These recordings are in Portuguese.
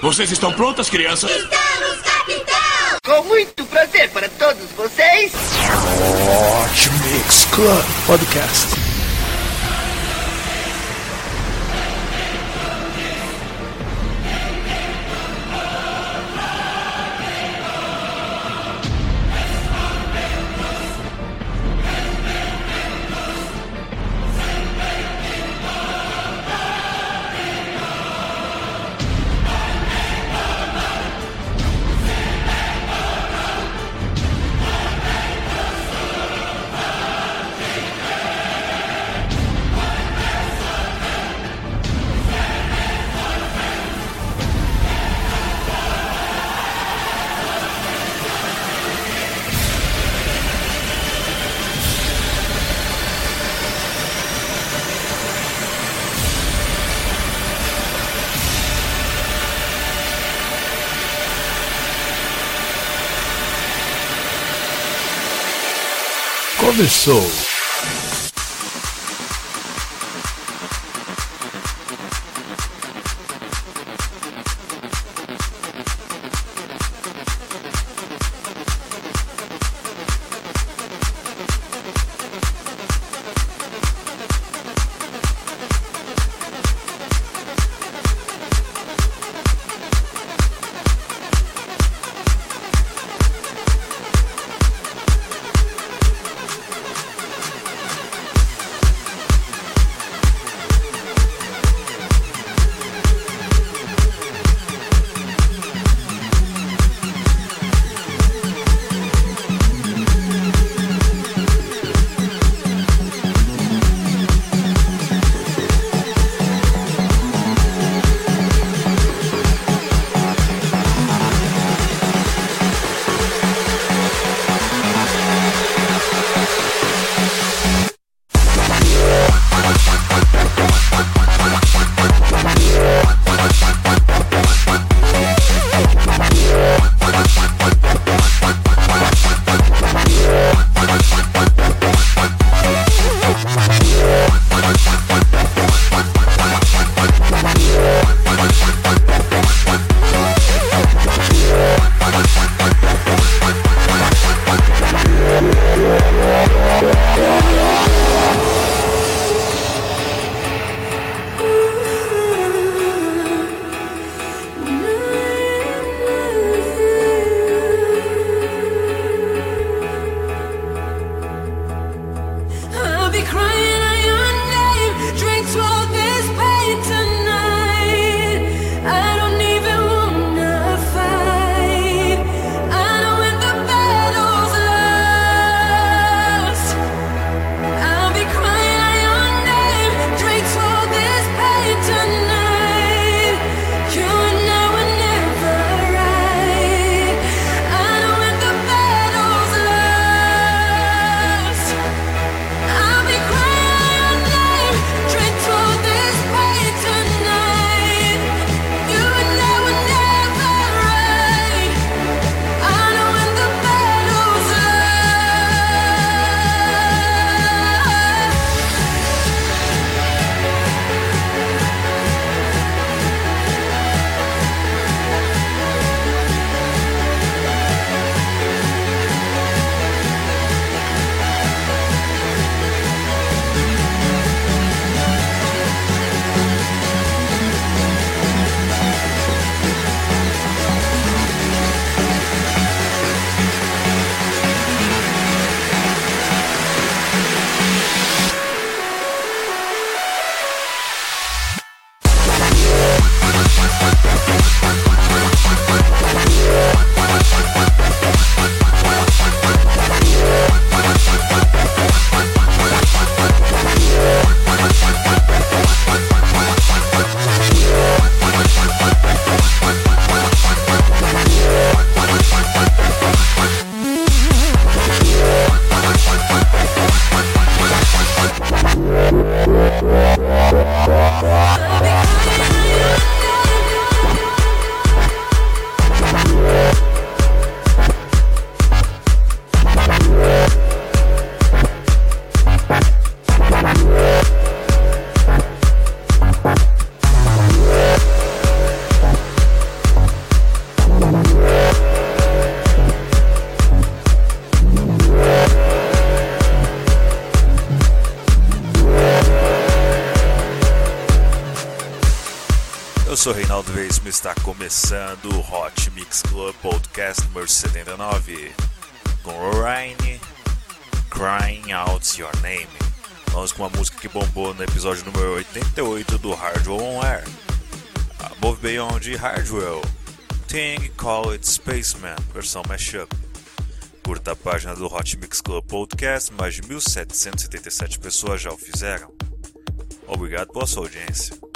Vocês estão prontas, crianças? Estamos, capitão! Com muito prazer para todos vocês. Hot Mix Club Podcast. Começou. Sou Reinaldo Veríssimo está começando o Hot Mix Club Podcast número 79 com Ryan Crying Out Your Name. Vamos com uma música que bombou no episódio número 88 do Hardwell On Air. Above Beyond Hardwell, Thing Call It Spaceman, versão mashup. Curta a página do Hot Mix Club Podcast, mais de 1777 pessoas já o fizeram. Obrigado pela sua audiência.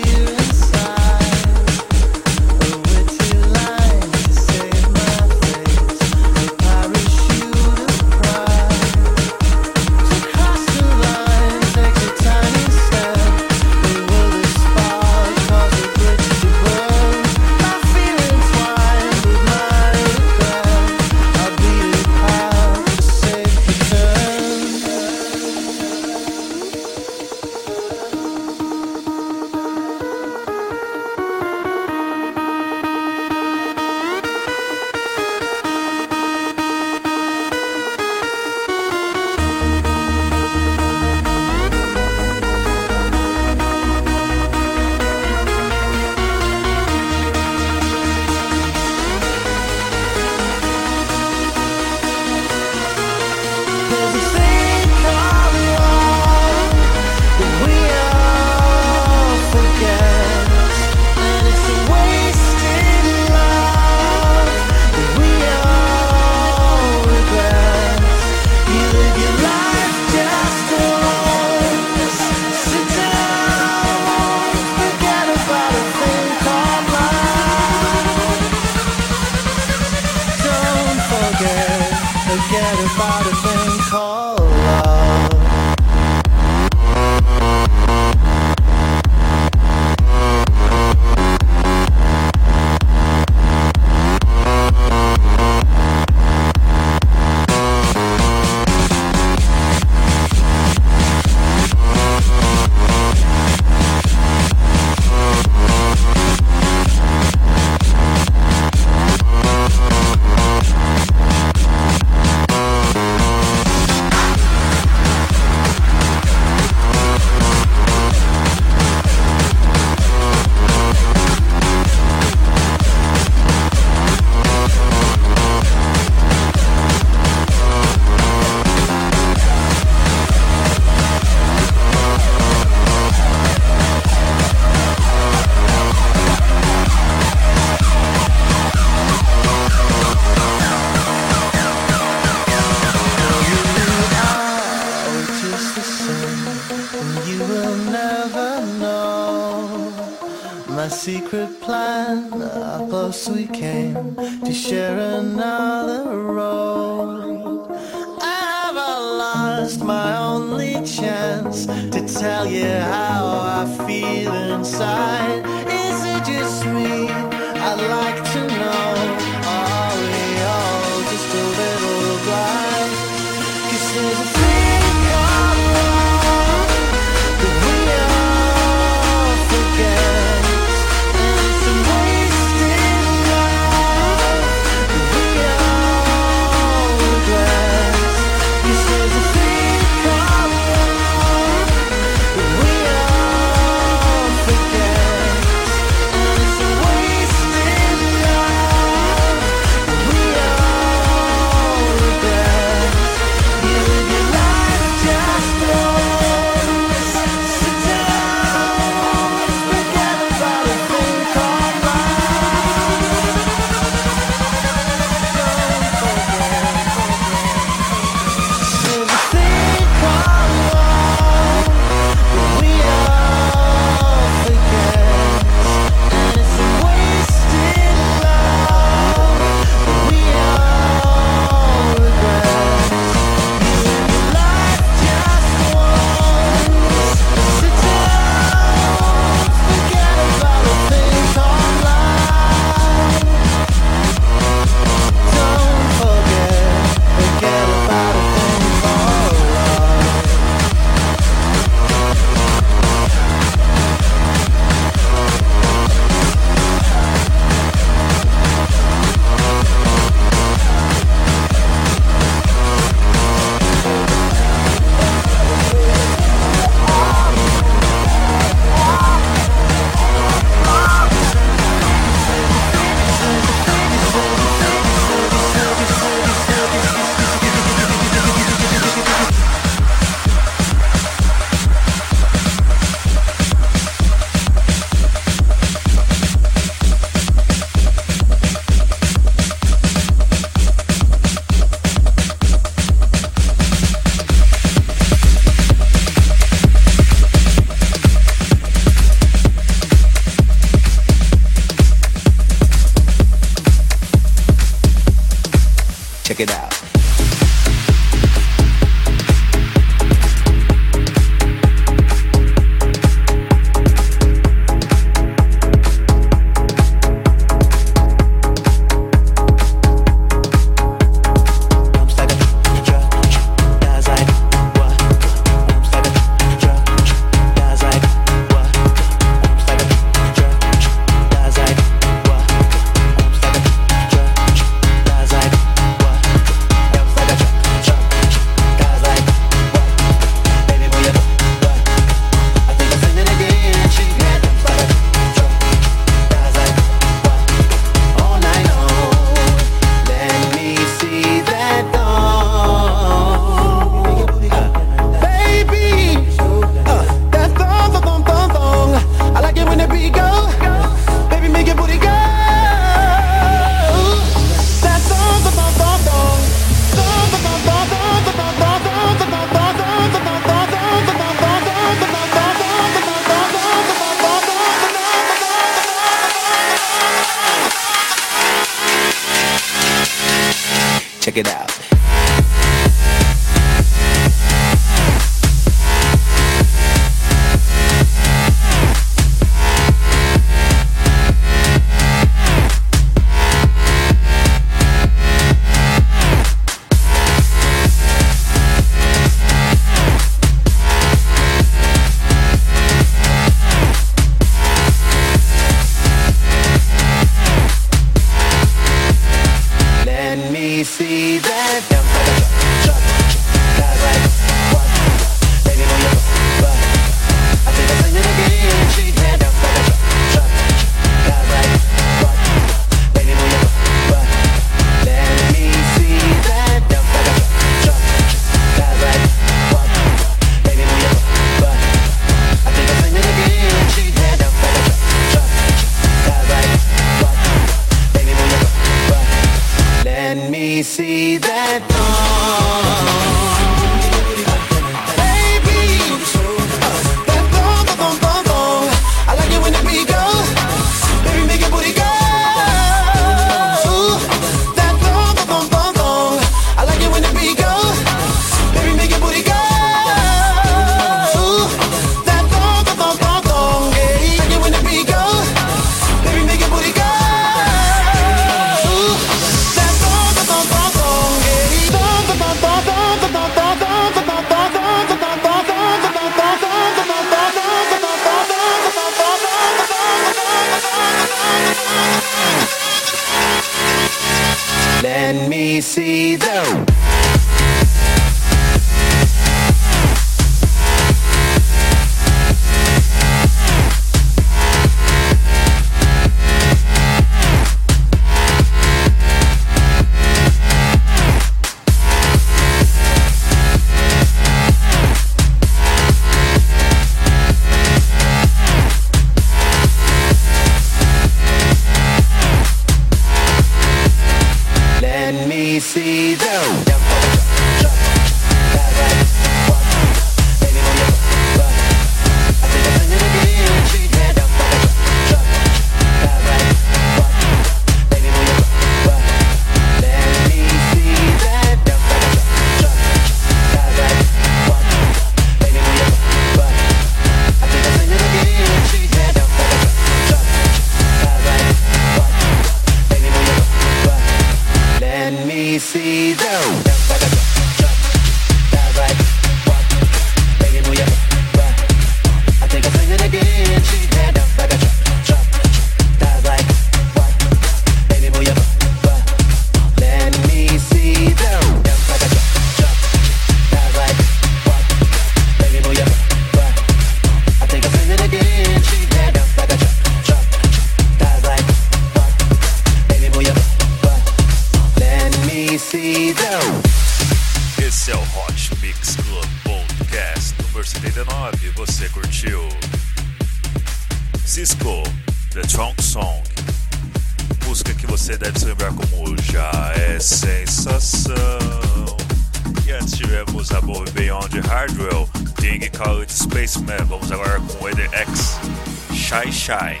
Shy Shy.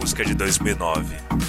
Música de 2009.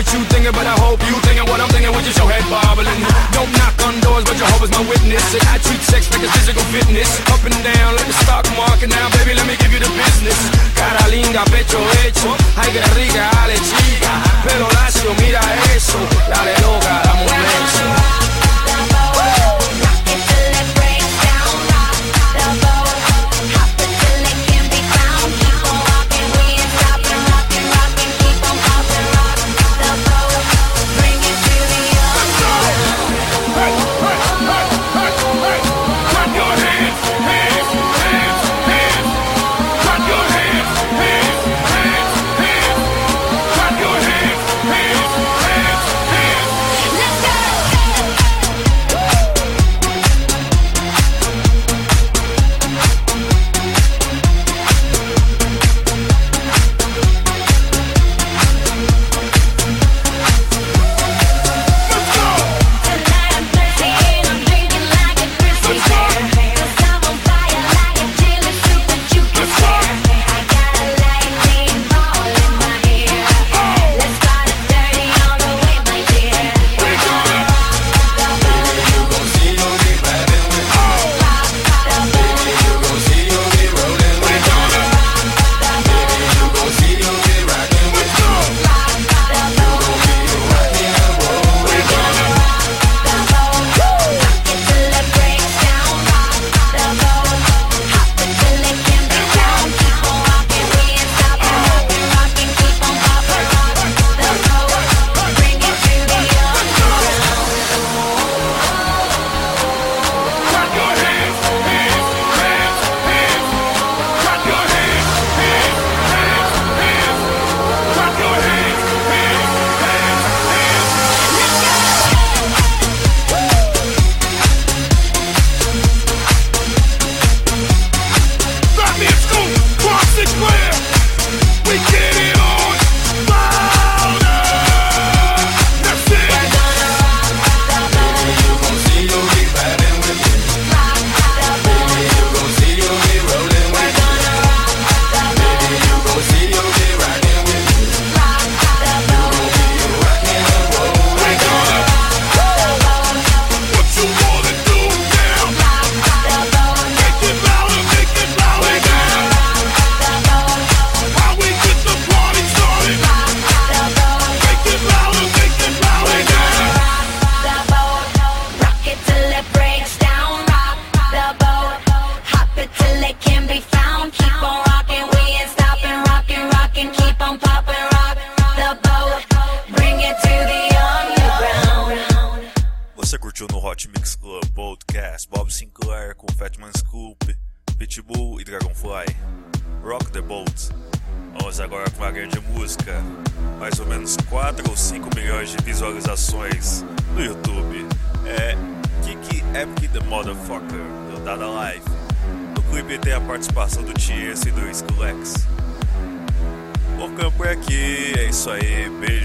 what you thinking, but I hope you thinking what I'm thinking with your head bobbling. Don't knock on doors, but Jehovah's my witness. And I treat sex like a physical fitness. Up and down, like the stock market now, baby, let me give you the business. Cara linda, pecho hecho. Ay, que rica, ale chica. Pelo lacio, mira eso. Dale loca, dame beso. participação do Tiers e do Skulex. Por campo é aqui, é isso aí, beijo.